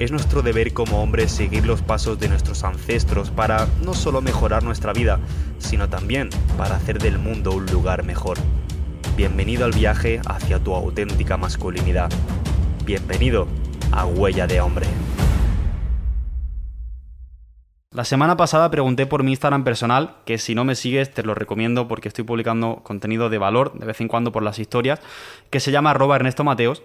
es nuestro deber como hombres seguir los pasos de nuestros ancestros para no solo mejorar nuestra vida, sino también para hacer del mundo un lugar mejor. Bienvenido al viaje hacia tu auténtica masculinidad. Bienvenido a Huella de Hombre. La semana pasada pregunté por mi Instagram personal, que si no me sigues te lo recomiendo porque estoy publicando contenido de valor de vez en cuando por las historias, que se llama Ernesto Mateos.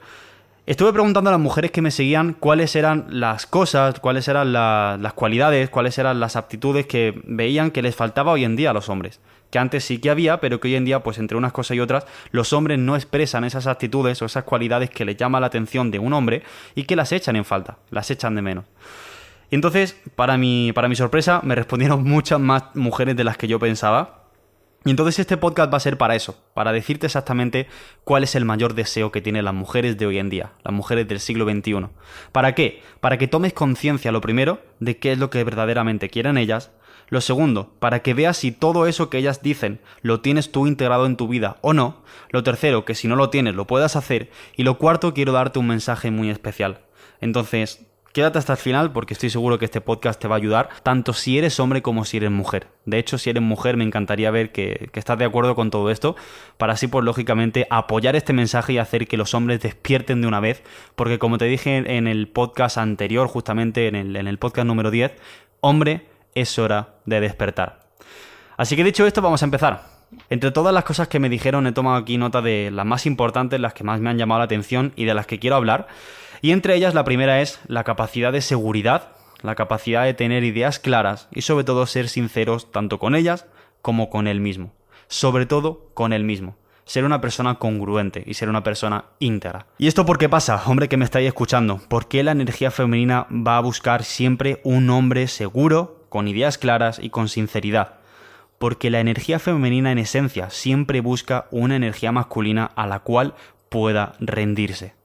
Estuve preguntando a las mujeres que me seguían cuáles eran las cosas, cuáles eran las cualidades, cuáles eran las aptitudes que veían que les faltaba hoy en día a los hombres. Que antes sí que había, pero que hoy en día, pues entre unas cosas y otras, los hombres no expresan esas actitudes o esas cualidades que les llama la atención de un hombre y que las echan en falta, las echan de menos. Entonces, para mi, para mi sorpresa, me respondieron muchas más mujeres de las que yo pensaba y entonces este podcast va a ser para eso, para decirte exactamente cuál es el mayor deseo que tienen las mujeres de hoy en día, las mujeres del siglo XXI. ¿Para qué? Para que tomes conciencia, lo primero, de qué es lo que verdaderamente quieren ellas. Lo segundo, para que veas si todo eso que ellas dicen lo tienes tú integrado en tu vida o no. Lo tercero, que si no lo tienes lo puedas hacer. Y lo cuarto, quiero darte un mensaje muy especial. Entonces, Quédate hasta el final porque estoy seguro que este podcast te va a ayudar, tanto si eres hombre como si eres mujer. De hecho, si eres mujer, me encantaría ver que, estás de acuerdo con todo esto, para así, pues lógicamente, apoyar este mensaje y hacer que los hombres despierten de una vez, porque como te dije en el podcast anterior, justamente en el, en el podcast número 10, hombre, es hora de despertar. Así que dicho esto, vamos a empezar. Entre todas las cosas que me dijeron, he tomado aquí nota de las más importantes, las que más me han llamado la atención y de las que quiero hablar. Y entre ellas la primera es la capacidad de seguridad, la capacidad de tener ideas claras y sobre todo ser sinceros tanto con ellas como con él mismo. Sobre todo con él mismo. Ser una persona congruente y ser una persona íntegra. ¿Y esto por qué pasa, hombre que me estáis escuchando? ¿Por qué la energía femenina va a buscar siempre un hombre seguro, con ideas claras y con sinceridad? Porque la energía femenina en esencia siempre busca una energía masculina a la cual pueda rendirse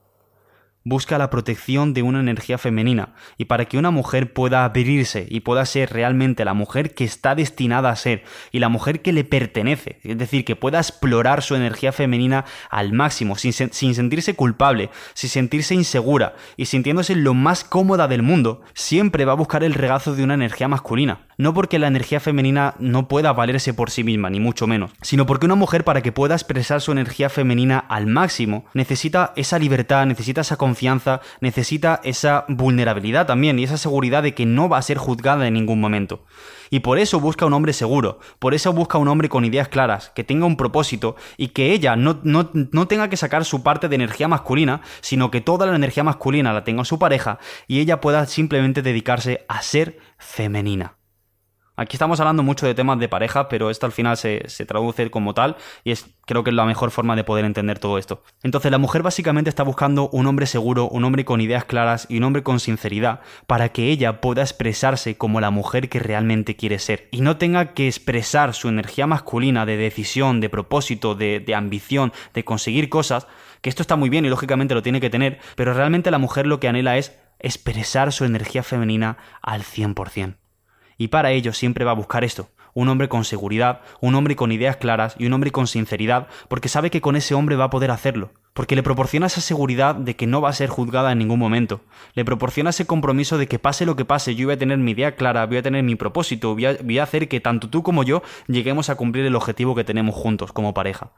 busca la protección de una energía femenina y para que una mujer pueda abrirse y pueda ser realmente la mujer que está destinada a ser y la mujer que le pertenece, es decir, que pueda explorar su energía femenina al máximo, sin, sin sentirse culpable, sin sentirse insegura y sintiéndose lo más cómoda del mundo, siempre va a buscar el regazo de una energía masculina. No porque la energía femenina no pueda valerse por sí misma, ni mucho menos, sino porque una mujer para que pueda expresar su energía femenina al máximo necesita esa libertad, necesita esa confianza, necesita esa vulnerabilidad también y esa seguridad de que no va a ser juzgada en ningún momento. Y por eso busca un hombre seguro, por eso busca un hombre con ideas claras, que tenga un propósito y que ella no, no, no tenga que sacar su parte de energía masculina, sino que toda la energía masculina la tenga su pareja y ella pueda simplemente dedicarse a ser femenina. Aquí estamos hablando mucho de temas de pareja, pero esto al final se, traduce como tal y es creo que es la mejor forma de poder entender todo esto. Entonces la mujer básicamente está buscando un hombre seguro, un hombre con ideas claras y un hombre con sinceridad para que ella pueda expresarse como la mujer que realmente quiere ser y no tenga que expresar su energía masculina de decisión, de propósito, de, de ambición, de conseguir cosas, que esto está muy bien y lógicamente lo tiene que tener, pero realmente la mujer lo que anhela es expresar su energía femenina al 100%. Y para ello siempre va a buscar esto, un hombre con seguridad, un hombre con ideas claras y un hombre con sinceridad, porque sabe que con ese hombre va a poder hacerlo, porque le proporciona esa seguridad de que no va a ser juzgada en ningún momento, le proporciona ese compromiso de que pase lo que pase, yo voy a tener mi idea clara, voy a tener mi propósito, voy a, voy a hacer que tanto tú como yo lleguemos a cumplir el objetivo que tenemos juntos como pareja.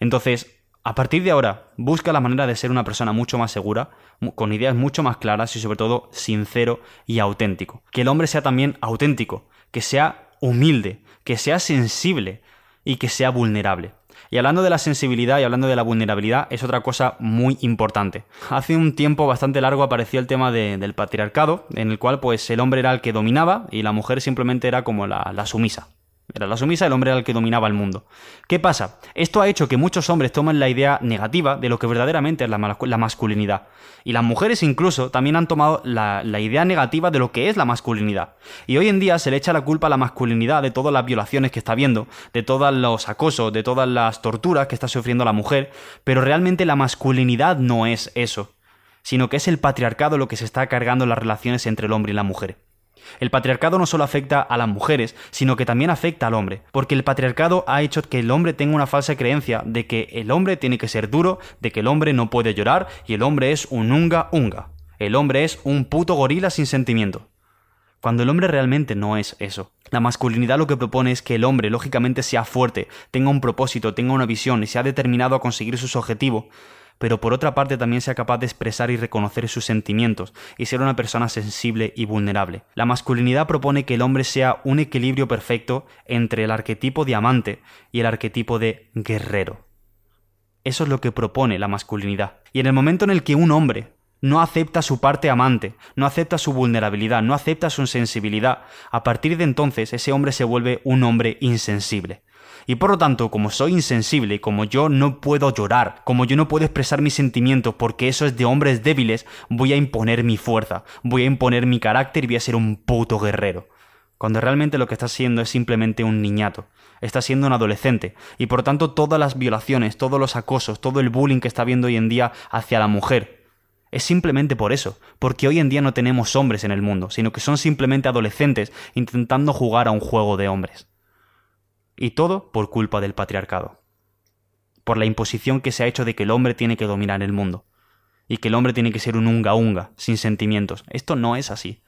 Entonces, a partir de ahora, busca la manera de ser una persona mucho más segura, con ideas mucho más claras y sobre todo sincero y auténtico. Que el hombre sea también auténtico, que sea humilde, que sea sensible y que sea vulnerable. Y hablando de la sensibilidad y hablando de la vulnerabilidad, es otra cosa muy importante. Hace un tiempo bastante largo apareció el tema del patriarcado, en el cual pues el hombre era el que dominaba y la mujer simplemente era como la, la sumisa. Era la sumisa, el hombre era el que dominaba el mundo. ¿Qué pasa? Esto ha hecho que muchos hombres tomen la idea negativa de lo que verdaderamente es la, masculinidad. Y las mujeres incluso también han tomado la, la, idea negativa de lo que es la masculinidad. Y hoy en día se le echa la culpa a la masculinidad de todas las violaciones que está viendo, de todos los acosos, de todas las torturas que está sufriendo la mujer, pero realmente la masculinidad no es eso, sino que es el patriarcado lo que se está cargando en las relaciones entre el hombre y la mujer. El patriarcado no solo afecta a las mujeres, sino que también afecta al hombre, porque el patriarcado ha hecho que el hombre tenga una falsa creencia de que el hombre tiene que ser duro, de que el hombre no puede llorar y el hombre es un unga unga. El hombre es un puto gorila sin sentimiento. Cuando el hombre realmente no es eso. La masculinidad lo que propone es que el hombre lógicamente sea fuerte, tenga un propósito, tenga una visión y sea determinado a conseguir sus objetivos, pero por otra parte también sea capaz de expresar y reconocer sus sentimientos y ser una persona sensible y vulnerable. La masculinidad propone que el hombre sea un equilibrio perfecto entre el arquetipo de amante y el arquetipo de guerrero. Eso es lo que propone la masculinidad. Y en el momento en el que un hombre no acepta su parte amante, no acepta su vulnerabilidad, no acepta su sensibilidad, a partir de entonces ese hombre se vuelve un hombre insensible. Y por lo tanto, como soy insensible, como yo no puedo llorar, como yo no puedo expresar mis sentimientos porque eso es de hombres débiles, voy a imponer mi fuerza, voy a imponer mi carácter y voy a ser un puto guerrero. Cuando realmente lo que está siendo es simplemente un niñato. Está siendo un adolescente. Y por tanto todas las violaciones, todos los acosos, todo el bullying que está habiendo hoy en día hacia la mujer, es simplemente por eso, porque hoy en día no tenemos hombres en el mundo, sino que son simplemente adolescentes intentando jugar a un juego de hombres. Y todo por culpa del patriarcado. Por la imposición que se ha hecho de que el hombre tiene que dominar el mundo. Y que el hombre tiene que ser un unga unga, sin sentimientos. Esto no es así.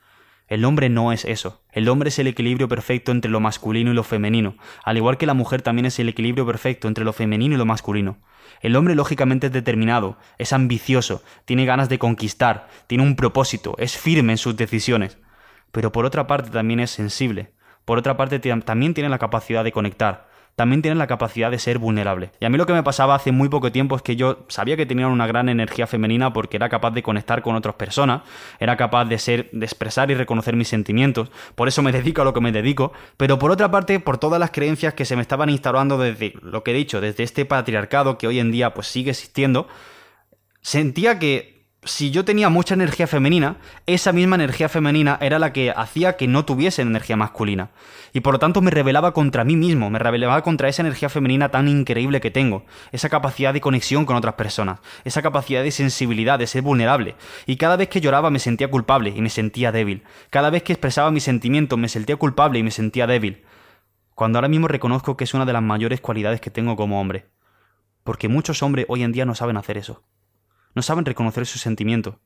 El hombre no es eso. El hombre es el equilibrio perfecto entre lo masculino y lo femenino, al igual que la mujer también es el equilibrio perfecto entre lo femenino y lo masculino. El hombre lógicamente es determinado, es ambicioso, tiene ganas de conquistar, tiene un propósito, es firme en sus decisiones, pero por otra parte también es sensible, por otra parte también tiene la capacidad de conectar, también tiene la capacidad de ser vulnerable. Y a mí lo que me pasaba hace muy poco tiempo es que yo sabía que tenían una gran energía femenina porque era capaz de conectar con otras personas, era capaz de ser, de expresar y reconocer mis sentimientos, por eso me dedico a lo que me dedico, pero por otra parte, por todas las creencias que se me estaban instalando desde lo que he dicho, desde este patriarcado que hoy en día pues sigue existiendo, sentía que si yo tenía mucha energía femenina, esa misma energía femenina era la que hacía que no tuviese energía masculina. Y por lo tanto me rebelaba contra mí mismo, me rebelaba contra esa energía femenina tan increíble que tengo, esa capacidad de conexión con otras personas, esa capacidad de sensibilidad, de ser vulnerable. Y cada vez que lloraba me sentía culpable y me sentía débil. Cada vez que expresaba mis sentimientos me sentía culpable y me sentía débil. Cuando ahora mismo reconozco que es una de las mayores cualidades que tengo como hombre. Porque muchos hombres hoy en día no saben hacer eso no saben reconocer sus sentimientos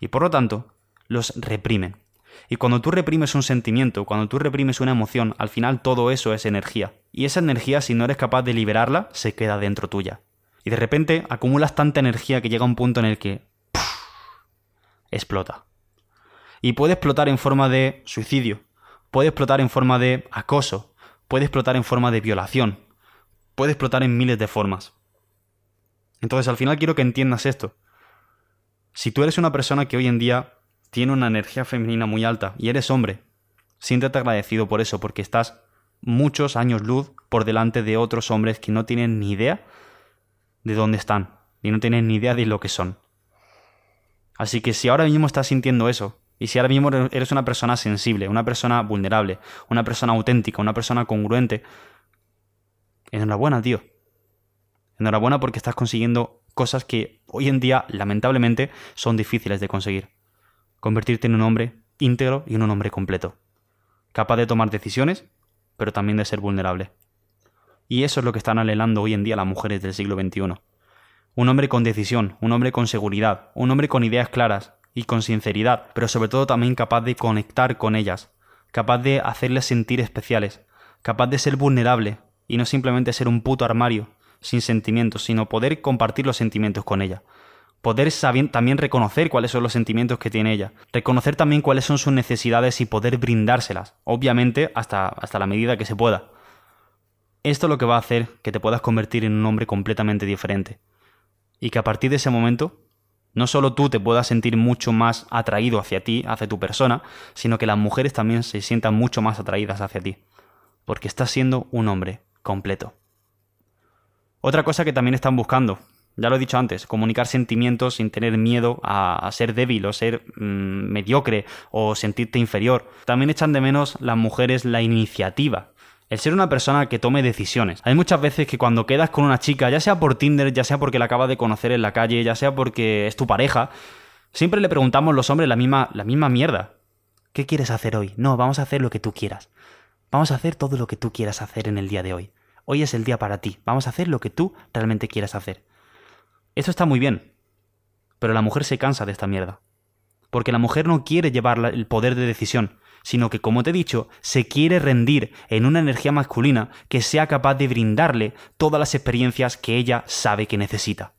y por lo tanto los reprimen. Y cuando tú reprimes un sentimiento, cuando tú reprimes una emoción, al final todo eso es energía. Y esa energía, si no eres capaz de liberarla, se queda dentro tuya. Y de repente acumulas tanta energía que llega un punto en el que explota. Y puede explotar en forma de suicidio, puede explotar en forma de acoso, puede explotar en forma de violación, puede explotar en miles de formas. Entonces al final quiero que entiendas esto. Si tú eres una persona que hoy en día tiene una energía femenina muy alta y eres hombre, siéntete agradecido por eso, porque estás muchos años luz por delante de otros hombres que no tienen ni idea de dónde están, y no tienen ni idea de lo que son. Así que si ahora mismo estás sintiendo eso, y si ahora mismo eres una persona sensible, una persona vulnerable, una persona auténtica, una persona congruente, enhorabuena, tío. Enhorabuena porque estás consiguiendo cosas que hoy en día, lamentablemente, son difíciles de conseguir. Convertirte en un hombre íntegro y en un hombre completo. Capaz de tomar decisiones, pero también de ser vulnerable. Y eso es lo que están anhelando hoy en día las mujeres del siglo XXI. Un hombre con decisión, un hombre con seguridad, un hombre con ideas claras y con sinceridad, pero sobre todo también capaz de conectar con ellas, capaz de hacerles sentir especiales, capaz de ser vulnerable y no simplemente ser un puto armario sin sentimientos, sino poder compartir los sentimientos con ella. Poder también reconocer cuáles son los sentimientos que tiene ella. Reconocer también cuáles son sus necesidades y poder brindárselas. Obviamente hasta, hasta la medida que se pueda. Esto es lo que va a hacer que te puedas convertir en un hombre completamente diferente. Y que a partir de ese momento, no solo tú te puedas sentir mucho más atraído hacia ti, hacia tu persona, sino que las mujeres también se sientan mucho más atraídas hacia ti. porque estás siendo un hombre completo. Otra cosa que también están buscando, ya lo he dicho antes, comunicar sentimientos sin tener miedo a, ser débil o ser mm, mediocre o sentirte inferior. También echan de menos las mujeres la iniciativa. El ser una persona que tome decisiones. Hay muchas veces que cuando quedas con una chica, ya sea por Tinder, ya sea porque la acabas de conocer en la calle, ya sea porque es tu pareja, siempre le preguntamos los hombres la misma, la misma mierda. ¿Qué quieres hacer hoy? No, vamos a hacer lo que tú quieras. Vamos a hacer todo lo que tú quieras hacer en el día de hoy. Hoy es el día para ti. Vamos a hacer lo que tú realmente quieras hacer. Esto está muy bien. Pero la mujer se cansa de esta mierda. Porque la mujer no quiere llevar el poder de decisión, sino que, como te he dicho, se quiere rendir en una energía masculina que sea capaz de brindarle todas las experiencias que ella sabe que necesita.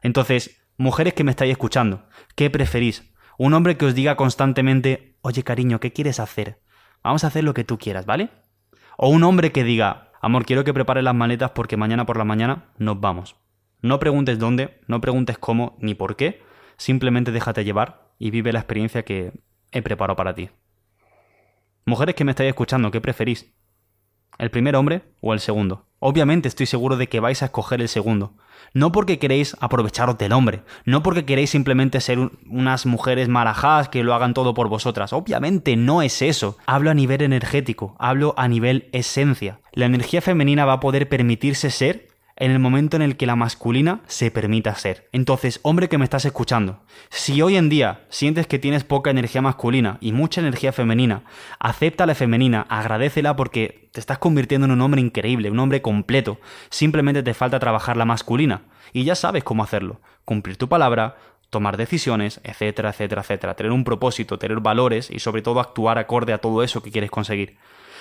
Entonces, mujeres que me estáis escuchando, ¿qué preferís? ¿Un hombre que os diga constantemente, oye cariño, ¿qué quieres hacer? Vamos a hacer lo que tú quieras, ¿vale? O un hombre que diga, amor, quiero que prepares las maletas porque mañana por la mañana nos vamos. No preguntes dónde, no preguntes cómo ni por qué, simplemente déjate llevar y vive la experiencia que he preparado para ti. Mujeres que me estáis escuchando, ¿qué preferís? ¿El primer hombre o el segundo? Obviamente estoy seguro de que vais a escoger el segundo. No porque queréis aprovecharos del hombre, no porque queréis simplemente ser unas mujeres marajadas que lo hagan todo por vosotras. Obviamente no es eso. Hablo a nivel energético, hablo a nivel esencia. La energía femenina va a poder permitirse ser en el momento en el que la masculina se permita ser. Entonces, hombre que me estás escuchando, si hoy en día sientes que tienes poca energía masculina y mucha energía femenina, acepta la femenina, agradecela porque te estás convirtiendo en un hombre increíble, un hombre completo. Simplemente te falta trabajar la masculina y ya sabes cómo hacerlo. Cumplir tu palabra, tomar decisiones, etcétera, etcétera, etcétera. Tener un propósito, tener valores y sobre todo actuar acorde a todo eso que quieres conseguir.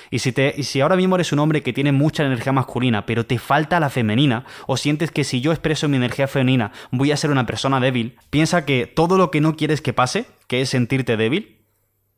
Y si, te, y si ahora mismo eres un hombre que tiene mucha energía masculina, pero te falta la femenina, o sientes que si yo expreso mi energía femenina voy a ser una persona débil, piensa que todo lo que no quieres que pase, que es sentirte débil,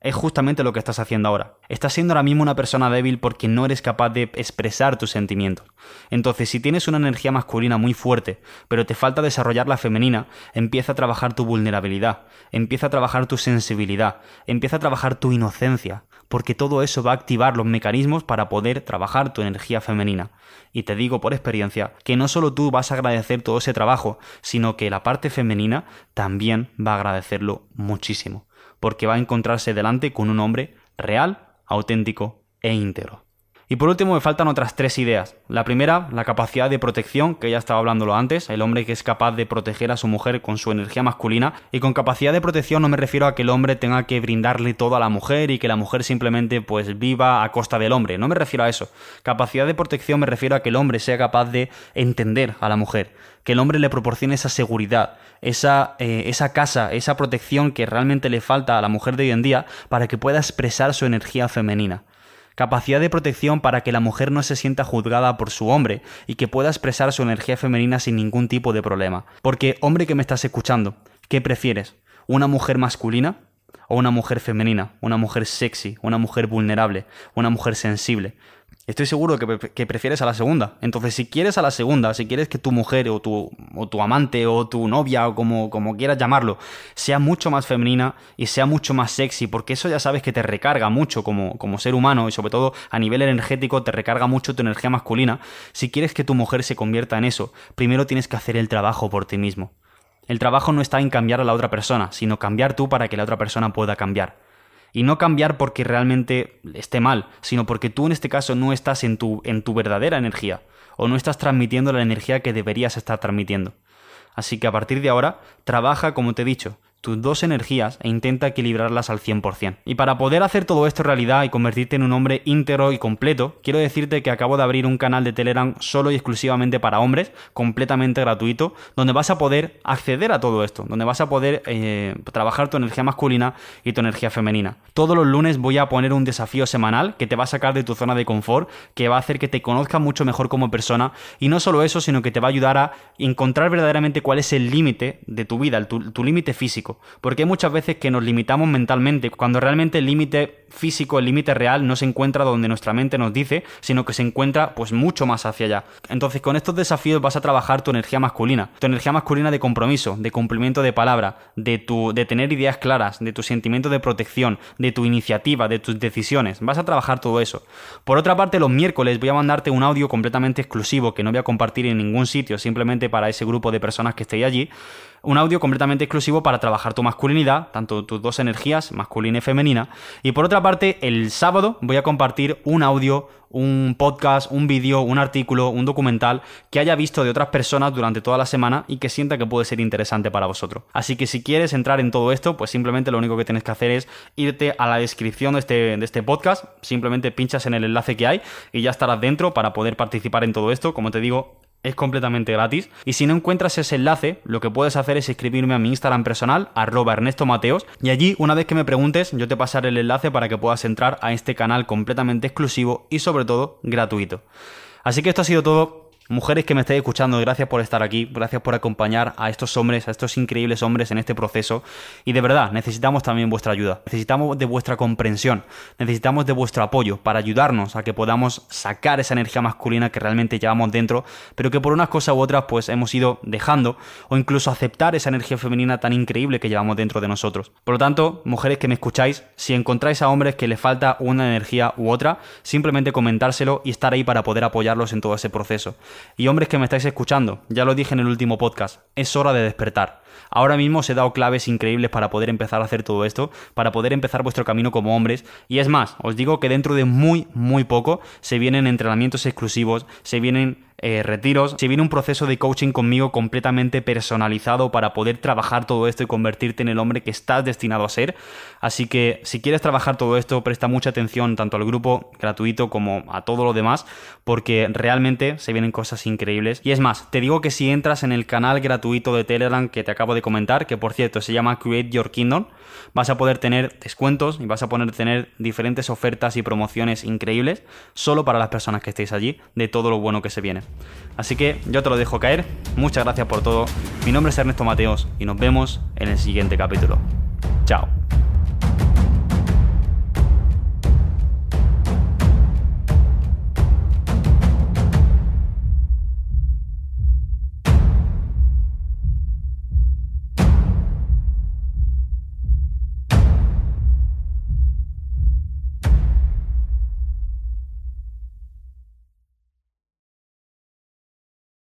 es justamente lo que estás haciendo ahora. Estás siendo ahora mismo una persona débil porque no eres capaz de expresar tus sentimientos. Entonces, si tienes una energía masculina muy fuerte, pero te falta desarrollar la femenina, empieza a trabajar tu vulnerabilidad, empieza a trabajar tu sensibilidad, empieza a trabajar tu inocencia, porque todo eso va a activar los mecanismos para poder trabajar tu energía femenina. Y te digo por experiencia que no solo tú vas a agradecer todo ese trabajo, sino que la parte femenina también va a agradecerlo muchísimo porque va a encontrarse delante con un hombre real, auténtico e íntegro. Y por último me faltan otras tres ideas. La primera, la capacidad de protección, que ya estaba hablándolo antes, el hombre que es capaz de proteger a su mujer con su energía masculina. Y con capacidad de protección no me refiero a que el hombre tenga que brindarle todo a la mujer y que la mujer simplemente pues viva a costa del hombre. No me refiero a eso. Capacidad de protección me refiero a que el hombre sea capaz de entender a la mujer, que el hombre le proporcione esa seguridad, esa, eh, esa casa, esa protección que realmente le falta a la mujer de hoy en día para que pueda expresar su energía femenina capacidad de protección para que la mujer no se sienta juzgada por su hombre y que pueda expresar su energía femenina sin ningún tipo de problema. Porque, hombre que me estás escuchando, ¿qué prefieres? ¿Una mujer masculina o una mujer femenina? ¿Una mujer sexy? ¿Una mujer vulnerable? ¿Una mujer sensible? Estoy seguro que, prefieres a la segunda. Entonces, si quieres a la segunda, si quieres que tu mujer o tu, o tu amante o tu novia o como, como quieras llamarlo, sea mucho más femenina y sea mucho más sexy, porque eso ya sabes que te recarga mucho como, como ser humano y sobre todo a nivel energético te recarga mucho tu energía masculina. Si quieres que tu mujer se convierta en eso, primero tienes que hacer el trabajo por ti mismo. El trabajo no está en cambiar a la otra persona, sino cambiar tú para que la otra persona pueda cambiar. Y no cambiar porque realmente esté mal, sino porque tú en este caso no estás en tu, en tu verdadera energía, o no estás transmitiendo la energía que deberías estar transmitiendo. Así que a partir de ahora, trabaja como te he dicho, tus dos energías e intenta equilibrarlas al 100%. Y para poder hacer todo esto realidad y convertirte en un hombre íntegro y completo, quiero decirte que acabo de abrir un canal de Telegram solo y exclusivamente para hombres, completamente gratuito, donde vas a poder acceder a todo esto, donde vas a poder eh, trabajar tu energía masculina y tu energía femenina. Todos los lunes voy a poner un desafío semanal que te va a sacar de tu zona de confort, que va a hacer que te conozcas mucho mejor como persona y no solo eso, sino que te va a ayudar a encontrar verdaderamente cuál es el límite de tu vida, tu límite físico Porque hay muchas veces que nos limitamos mentalmente, cuando realmente el límite físico, el límite real, no se encuentra donde nuestra mente nos dice, sino que se encuentra pues mucho más hacia allá. Entonces con estos desafíos vas a trabajar tu energía masculina, tu energía masculina de compromiso, de cumplimiento de palabra, de, tu, de tener ideas claras, de tu sentimiento de protección, de tu iniciativa, de tus decisiones. Vas a trabajar todo eso. Por otra parte, los miércoles voy a mandarte un audio completamente exclusivo que no voy a compartir en ningún sitio, simplemente para ese grupo de personas que estéis allí un audio completamente exclusivo para trabajar tu masculinidad, tanto tus dos energías, masculina y femenina. Y por otra parte, el sábado voy a compartir un audio, un podcast, un vídeo, un artículo, un documental que haya visto de otras personas durante toda la semana y que sienta que puede ser interesante para vosotros. Así que si quieres entrar en todo esto, pues simplemente lo único que tienes que hacer es irte a la descripción de este, de este podcast, simplemente pinchas en el enlace que hay y ya estarás dentro para poder participar en todo esto. Como te digo, es completamente gratis. Y si no encuentras ese enlace, lo que puedes hacer es escribirme a mi Instagram personal, arroba Ernesto Mateos, y allí, una vez que me preguntes, yo te pasaré el enlace para que puedas entrar a este canal completamente exclusivo y sobre todo gratuito. Así que esto ha sido todo Mujeres que me estáis escuchando, gracias por estar aquí, gracias por acompañar a estos hombres, a estos increíbles hombres en este proceso. Y de verdad, necesitamos también vuestra ayuda, necesitamos de vuestra comprensión, necesitamos de vuestro apoyo para ayudarnos a que podamos sacar esa energía masculina que realmente llevamos dentro, pero que por unas cosas u otras pues hemos ido dejando, o incluso aceptar esa energía femenina tan increíble que llevamos dentro de nosotros. Por lo tanto, mujeres que me escucháis, si encontráis a hombres que le falta una energía u otra, simplemente comentárselo y estar ahí para poder apoyarlos en todo ese proceso. Y hombres que me estáis escuchando, ya lo dije en el último podcast, es hora de despertar. Ahora mismo os he dado claves increíbles para poder empezar a hacer todo esto, para poder empezar vuestro camino como hombres. Y es más, os digo que dentro de muy, muy poco se vienen entrenamientos exclusivos, se vienen eh, retiros, se viene un proceso de coaching conmigo completamente personalizado para poder trabajar todo esto y convertirte en el hombre que estás destinado a ser. Así que si quieres trabajar todo esto, presta mucha atención tanto al grupo gratuito como a todo lo demás, porque realmente se vienen cosas increíbles. Y es más, te digo que si entras en el canal gratuito de Telegram que te acabo de comentar, que por cierto se llama Create Your Kingdom, vas a poder tener descuentos y vas a poder tener diferentes ofertas y promociones increíbles solo para las personas que estéis allí de todo lo bueno que se viene. Así que yo te lo dejo caer. Muchas gracias por todo. Mi nombre es Ernesto Mateos y nos vemos en el siguiente capítulo. Chao.